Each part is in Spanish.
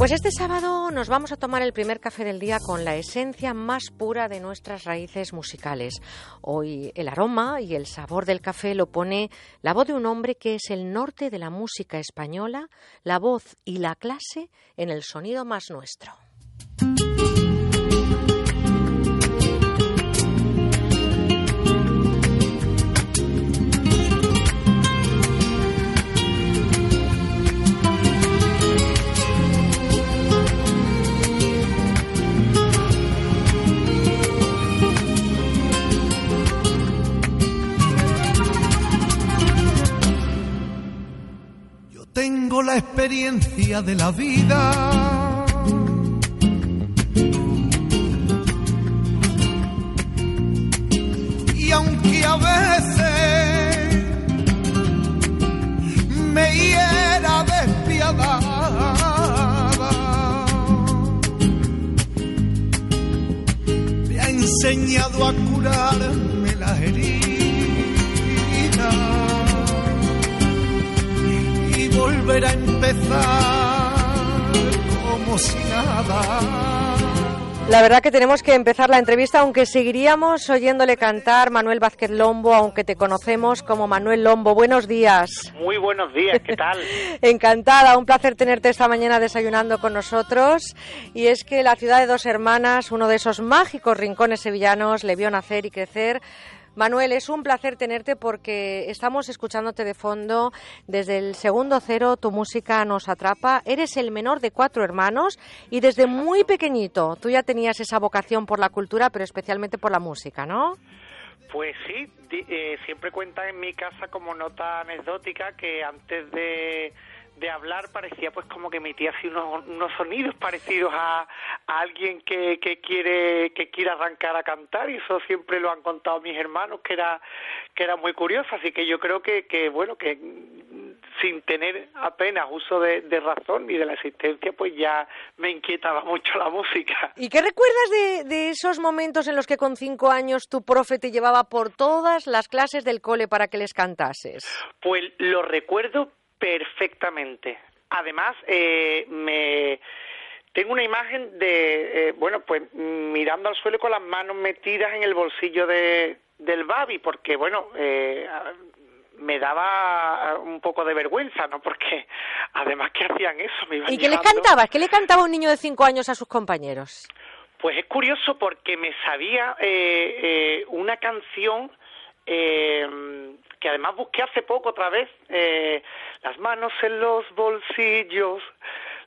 Pues este sábado nos vamos a tomar el primer café del día con la esencia más pura de nuestras raíces musicales. Hoy el aroma y el sabor del café lo pone la voz de un hombre que es el norte de la música española, la voz y la clase en el sonido más nuestro. Experiencia de la vida. Y aunque a veces me hiera despiadada, me ha enseñado a curarme las heridas volver a empezar como si nada. La verdad que tenemos que empezar la entrevista, aunque seguiríamos oyéndole cantar Manuel Vázquez Lombo, aunque te conocemos como Manuel Lombo. Buenos días. Muy buenos días, ¿qué tal? Encantada, un placer tenerte esta mañana desayunando con nosotros. Y es que la ciudad de dos hermanas, uno de esos mágicos rincones sevillanos, le vio nacer y crecer Manuel, es un placer tenerte porque estamos escuchándote de fondo desde el segundo cero, tu música nos atrapa. Eres el menor de cuatro hermanos y desde muy pequeñito tú ya tenías esa vocación por la cultura, pero especialmente por la música, ¿no? Pues sí, eh, siempre cuentan en mi casa como nota anecdótica que antes de de hablar parecía pues como que emitía así unos, unos sonidos parecidos a, alguien que, que quiere que quiere arrancar a cantar y eso siempre lo han contado mis hermanos que era que era muy curioso así que yo creo que, que bueno que sin tener apenas uso de, razón ni de la existencia pues ya me inquietaba mucho la música ¿y qué recuerdas de, de esos momentos en los que con cinco años tu profe te llevaba por todas las clases del cole para que les cantases? Pues lo recuerdo perfectamente. Además, eh, me tengo una imagen de, eh, bueno, pues mirando al suelo con las manos metidas en el bolsillo de, del babi, porque, bueno, eh, me daba un poco de vergüenza, ¿no? Porque además que hacían eso, me iban ¿Y qué le cantabas? ¿Qué le cantaba un niño de cinco años a sus compañeros? Pues es curioso porque me sabía una canción que además busqué hace poco otra vez, eh, las manos en los bolsillos,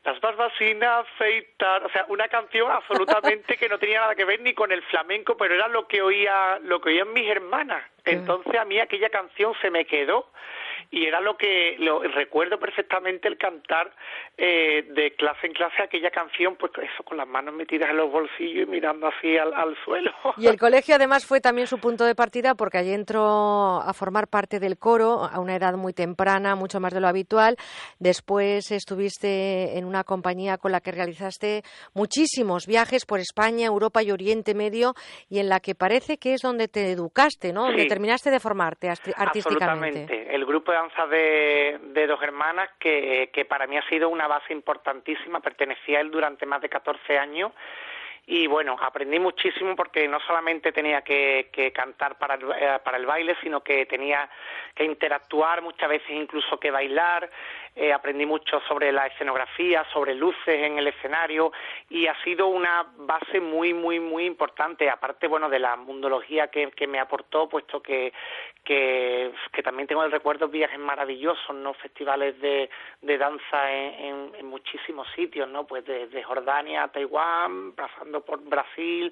las barbas sin afeitar, o sea, una canción absolutamente que no tenía nada que ver ni con el flamenco, pero era lo que oía, lo que oían mis hermanas. Entonces a mí aquella canción se me quedó y era lo que lo, recuerdo perfectamente el cantar eh, de clase en clase aquella canción, pues eso con las manos metidas en los bolsillos y mirando así al, suelo. Y el colegio además fue también su punto de partida porque allí entró a formar parte del coro a una edad muy temprana, mucho más de lo habitual. Después estuviste en una compañía con la que realizaste muchísimos viajes por España, Europa y Oriente Medio y en la que parece que es donde te educaste, ¿no? Donde terminaste de formarte artísticamente. Absolutamente. El grupo de de, dos hermanas que, que para mí ha sido una base importantísima, pertenecía a él durante más de 14 años y bueno, aprendí muchísimo porque no solamente tenía que, cantar para el, eh, para el baile, sino que tenía que interactuar, muchas veces incluso que bailar, eh, aprendí mucho sobre la escenografía, sobre luces en el escenario y ha sido una base muy, muy, muy importante, aparte, bueno, de la mundología que, que me aportó, puesto que, que, que también tengo el recuerdo de viajes maravillosos, ¿no? Festivales de, de danza en, en, muchísimos sitios, ¿no? Pues desde Jordania a Taiwán, pasando por Brasil,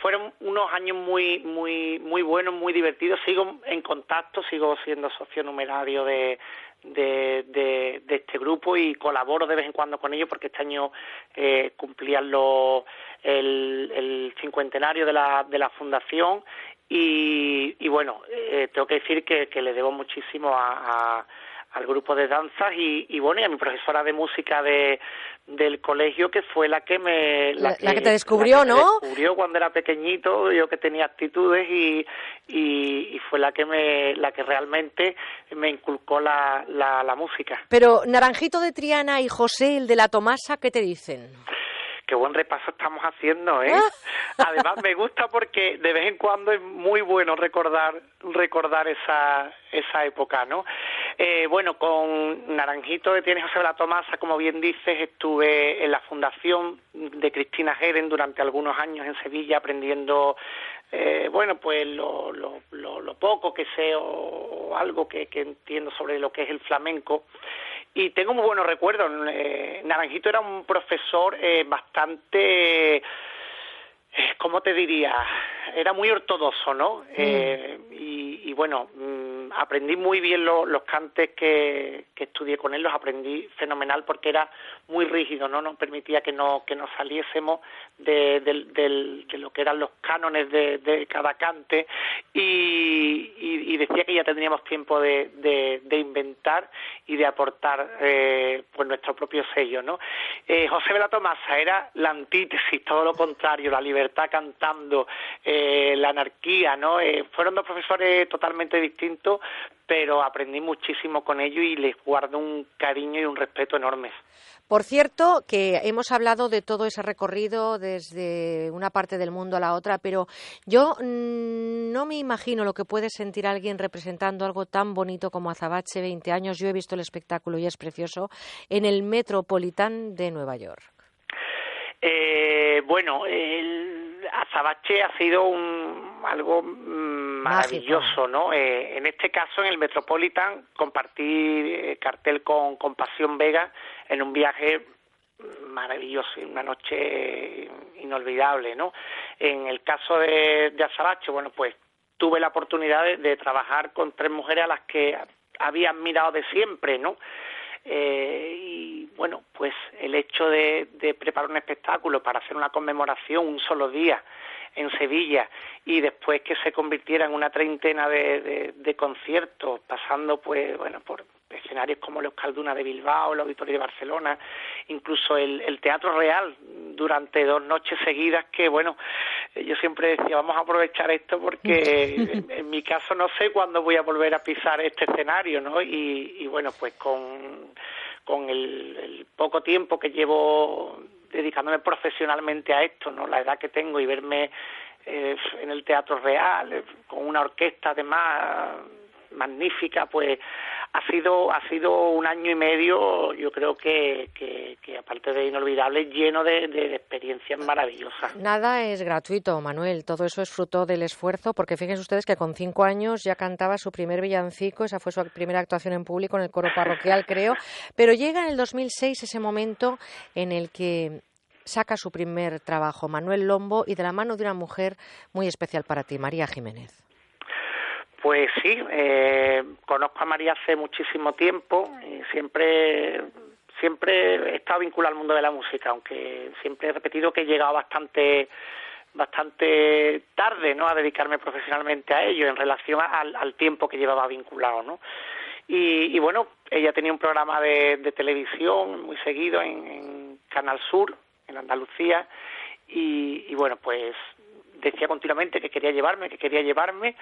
fueron unos años muy muy muy buenos muy divertidos sigo en contacto sigo siendo socio numerario de de, de, este grupo y colaboro de vez en cuando con ellos porque este año eh, cumplían lo, el, el cincuentenario de la, de la fundación y, y bueno, eh, tengo que decir que, que le debo muchísimo a, a al grupo de danzas y, y bueno, y a mi profesora de música de, del colegio que fue la que me la, que, te descubrió, ¿no? descubrió cuando era pequeñito, yo que tenía actitudes y, y, fue la que me la que realmente me inculcó la, la, la música. Pero Naranjito de Triana y José el de la Tomasa, ¿qué te dicen? Qué buen repaso estamos haciendo, ¿eh? Además me gusta porque de vez en cuando es muy bueno recordar recordar esa esa época, ¿no? Eh, bueno, con Naranjito de Tiene José la Tomasa, como bien dices, estuve en la fundación de Cristina Geren durante algunos años en Sevilla aprendiendo eh, bueno, pues lo, lo, lo, poco que sé o, algo que, que, entiendo sobre lo que es el flamenco y tengo muy buenos recuerdos. Eh, Naranjito era un profesor eh, bastante, eh, ¿cómo te diría? Era muy ortodoxo, ¿no? Mm. Eh, y, y, bueno, mm, aprendí muy bien los cantes que, que estudié con él, los aprendí fenomenal porque era muy rígido, no nos permitía que no que nos saliésemos de, de, lo que eran los cánones de, de cada cante y, y, decía que ya tendríamos tiempo de, de, inventar y de aportar eh, pues nuestro propio sello, ¿no? Eh, José Vela Tomasa era la antítesis, todo lo contrario, la libertad cantando, eh, la anarquía, ¿no? Eh, fueron dos profesores totalmente distintos, pero aprendí muchísimo con ellos y les guardo un cariño y un respeto enormes. Por cierto, que hemos hablado de todo ese recorrido desde una parte del mundo a la otra, pero yo mm, no me imagino lo que puede sentir alguien representando algo tan bonito como Azabache, 20 años. Yo he visto el espectáculo y es precioso, en el Metropolitan de Nueva York. Eh, bueno, el Azabache ha sido un, algo mm, maravilloso, ¿no? Eh, en este caso, en el Metropolitan, compartí eh, cartel con, con Pasión Vega en un viaje maravilloso, una noche inolvidable, ¿no? En el caso de, de Azabache, bueno, pues tuve la oportunidad de, trabajar con tres mujeres a las que había admirado de siempre, ¿no? Eh, y bueno, pues el hecho de, de, preparar un espectáculo para hacer una conmemoración un solo día en Sevilla y después que se convirtiera en una treintena de, de, de conciertos, pasando pues bueno por escenarios como los Calduna de Bilbao, el Auditorio de Barcelona, incluso el, el, Teatro Real durante dos noches seguidas que, bueno, yo siempre decía, vamos a aprovechar esto porque en, mi caso no sé cuándo voy a volver a pisar este escenario, ¿no? Y, y bueno, pues con, con el, el poco tiempo que llevo dedicándome profesionalmente a esto, ¿no? La edad que tengo y verme eh, en el Teatro Real, eh, con una orquesta además magnífica, pues ha sido ha sido un año y medio, yo creo que, que, aparte de inolvidable, lleno de, de, experiencias maravillosas. Nada es gratuito, Manuel, todo eso es fruto del esfuerzo, porque fíjense ustedes que con cinco años ya cantaba su primer villancico, esa fue su primera actuación en público en el coro parroquial, creo, pero llega en el 2006 ese momento en el que saca su primer trabajo, Manuel Lombo, y de la mano de una mujer muy especial para ti, María Jiménez. Pues sí, eh, conozco a María hace muchísimo tiempo y siempre siempre he estado vinculado al mundo de la música, aunque siempre he repetido que he llegado bastante bastante tarde no a dedicarme profesionalmente a ello en relación al, al tiempo que llevaba vinculado no y, y, bueno ella tenía un programa de, de televisión muy seguido en, en, Canal Sur en Andalucía y, y bueno pues decía continuamente que quería llevarme, que quería llevarme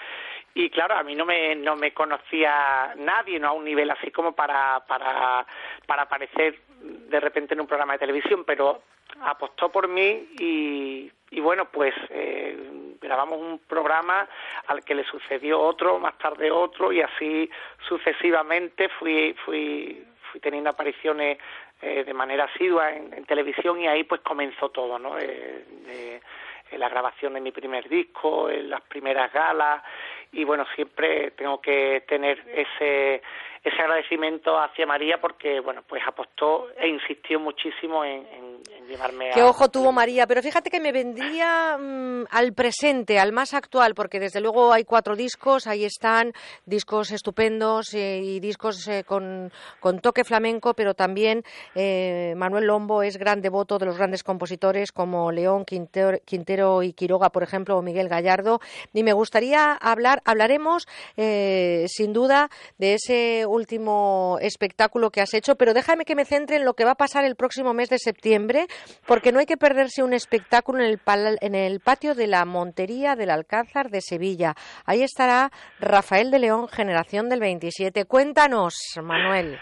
y claro, a mí no me, no me conocía nadie, no a un nivel así como para, para, para aparecer de repente en un programa de televisión, pero apostó por mí y, bueno, pues eh, grabamos un programa al que le sucedió otro, más tarde otro y así sucesivamente fui, fui, fui teniendo apariciones eh, de manera asidua en, en, televisión y ahí pues comenzó todo, ¿no? Eh, de, en la grabación de mi primer disco, en las primeras galas y bueno, siempre tengo que tener ese ese agradecimiento hacia María porque bueno, pues apostó e insistió muchísimo en, llevarme Qué ojo tuvo María, pero fíjate que me vendría mm, al presente, al más actual, porque desde luego hay cuatro discos, ahí están discos estupendos eh, y discos eh, con, con, toque flamenco, pero también eh, Manuel Lombo es gran devoto de los grandes compositores como León Quintero, Quintero, y Quiroga, por ejemplo, o Miguel Gallardo. Y me gustaría hablar, hablaremos sin duda de ese último espectáculo que has hecho, pero déjame que me centre en lo que va a pasar el próximo mes de septiembre, porque no hay que perderse un espectáculo en el, en el patio de la Montería del Alcázar de Sevilla. Ahí estará Rafael de León, generación del 27. Cuéntanos, Manuel.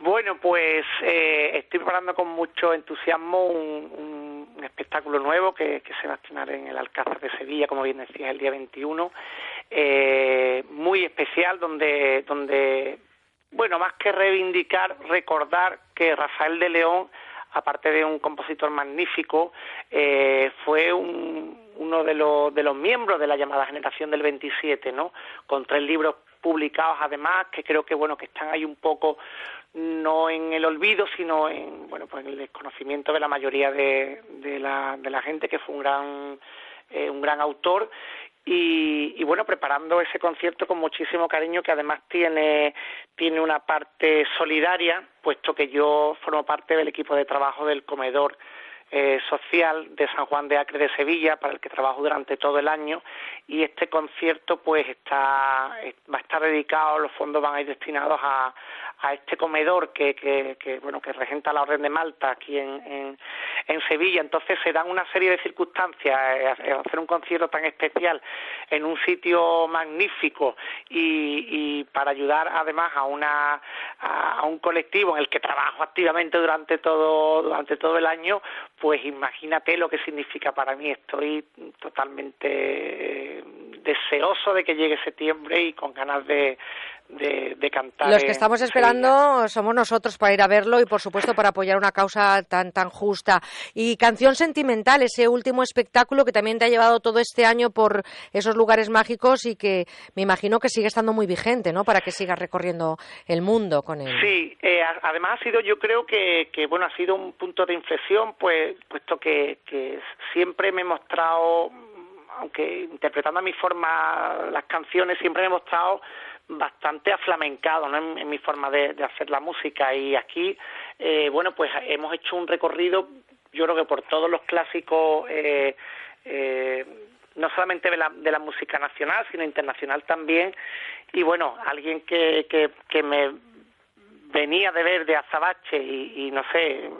Bueno, pues eh, estoy preparando con mucho entusiasmo un, espectáculo nuevo que, se va a estrenar en el Alcázar de Sevilla, como bien decía, el día 21, eh, muy especial, donde, donde, bueno, más que reivindicar, recordar que Rafael de León aparte de un compositor magnífico, eh, fue uno de los, de los miembros de la llamada generación del 27, ¿no? Con tres libros publicados además que creo que bueno que están ahí un poco no en el olvido sino en bueno pues en el desconocimiento de la mayoría de, de, la, de la gente que fue un gran eh, un gran autor y, bueno, preparando ese concierto con muchísimo cariño que además tiene, tiene una parte solidaria, puesto que yo formo parte del equipo de trabajo del comedor eh, social de San Juan de Acre de Sevilla, para el que trabajo durante todo el año, y este concierto pues está, va a estar dedicado, los fondos van a ir destinados a, a este comedor que, que, que, bueno que regenta la Orden de Malta aquí en, en, Sevilla. Entonces se dan una serie de circunstancias, eh, hacer un concierto tan especial en un sitio magnífico y, y para ayudar además a una a, un colectivo en el que trabajo activamente durante todo durante todo el año, pues imagínate lo que significa para mí. Estoy totalmente eh, deseoso de que llegue septiembre y con ganas de, de, cantar. Los que estamos esperando somos nosotros para ir a verlo y, por supuesto, para apoyar una causa tan, tan justa. Y Canción Sentimental, ese último espectáculo que también te ha llevado todo este año por esos lugares mágicos y que me imagino que sigue estando muy vigente, ¿no? Para que sigas recorriendo el mundo con él. Sí, eh, además ha sido, yo creo que, que, bueno, ha sido un punto de inflexión, pues, puesto que, que siempre me he mostrado aunque interpretando a mi forma las canciones, siempre me he mostrado bastante aflamencado en, mi forma de, hacer la música. Y aquí eh, bueno pues hemos hecho un recorrido yo creo que por todos los clásicos eh, eh, no solamente de la, de la música nacional sino internacional también. Y bueno alguien que, que, que me venía de ver de Azabache y, y no sé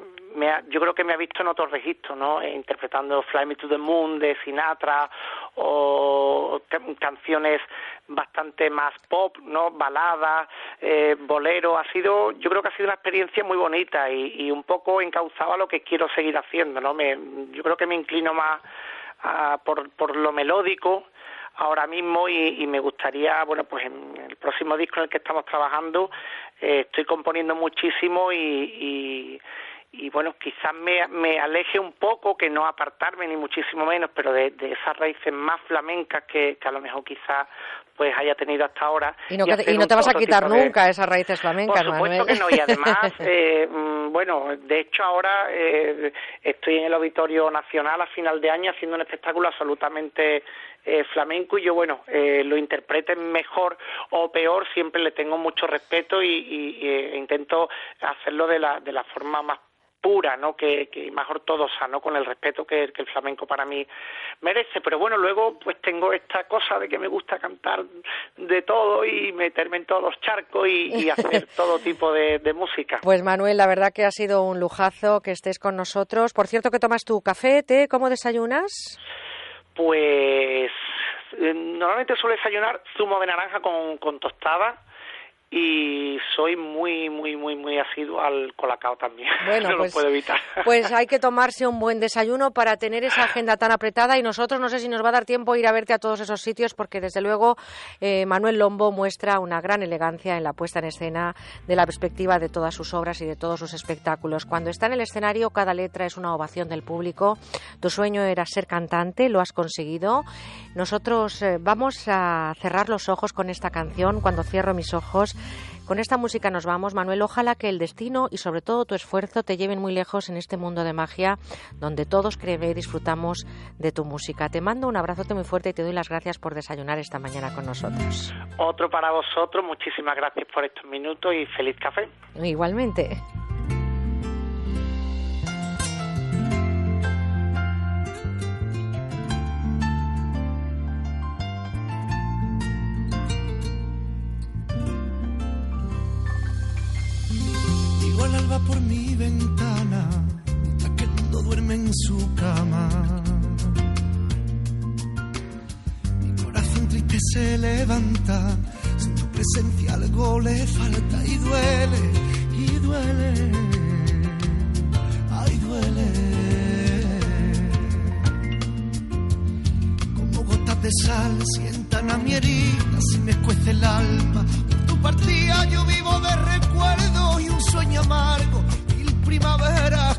yo creo que me ha visto en otros registros, ¿no? Eh, interpretando Fly Me to the Moon de Sinatra o canciones bastante más pop, ¿no? Baladas, eh, bolero. Ha sido, yo creo que ha sido una experiencia muy bonita y, un poco encauzado a lo que quiero seguir haciendo, ¿no? Me, yo creo que me inclino más por, por lo melódico ahora mismo y, me gustaría, bueno, pues en el próximo disco en el que estamos trabajando eh, estoy componiendo muchísimo y, y bueno, quizás me, me aleje un poco, que no apartarme ni muchísimo menos, pero de, de esas raíces más flamencas que, que a lo mejor quizás pues haya tenido hasta ahora. Y no, y no te vas a quitar nunca esas raíces flamencas, Por supuesto que no, y además, eh, mm, bueno, de hecho ahora eh, estoy en el Auditorio Nacional a final de año haciendo un espectáculo absolutamente eh, flamenco y yo, bueno, eh, lo interpreten mejor o peor, siempre le tengo mucho respeto y, y, y intento hacerlo de la, de la forma más pura, ¿no? Que, que más ortodoxa, ¿no? Con el respeto que, el flamenco para mí merece. Pero bueno, luego pues tengo esta cosa de que me gusta cantar de todo y meterme en todos los charcos y, hacer todo tipo de, música. Pues Manuel, la verdad que ha sido un lujazo que estés con nosotros. Por cierto, que tomas tu café, té? ¿Cómo desayunas? Pues eh, normalmente suelo desayunar zumo de naranja con, con tostada y soy muy, muy, muy, muy asiduo al colacao también. Bueno, no pues, lo puedo evitar. Pues hay que tomarse un buen desayuno para tener esa agenda tan apretada y nosotros no sé si nos va a dar tiempo ir a verte a todos esos sitios porque desde luego eh, Manuel Lombo muestra una gran elegancia en la puesta en escena de la perspectiva de todas sus obras y de todos sus espectáculos. Cuando está en el escenario cada letra es una ovación del público. Tu sueño era ser cantante, lo has conseguido. Nosotros eh, vamos a cerrar los ojos con esta canción. Cuando cierro mis ojos Con esta música nos vamos, Manuel. Ojalá que el destino y sobre todo tu esfuerzo te lleven muy lejos en este mundo de magia donde todos creemos y disfrutamos de tu música. Te mando un abrazote muy fuerte y te doy las gracias por desayunar esta mañana con nosotros. Otro para vosotros. Muchísimas gracias por estos minutos y feliz café. Igualmente. Se levanta, sin tu presencia algo le falta y duele, y duele, ay duele. Como gotas de sal sientan a mi herida, si me escuece el alma. Por tu partida yo vivo de recuerdos y un sueño amargo, mil primaveras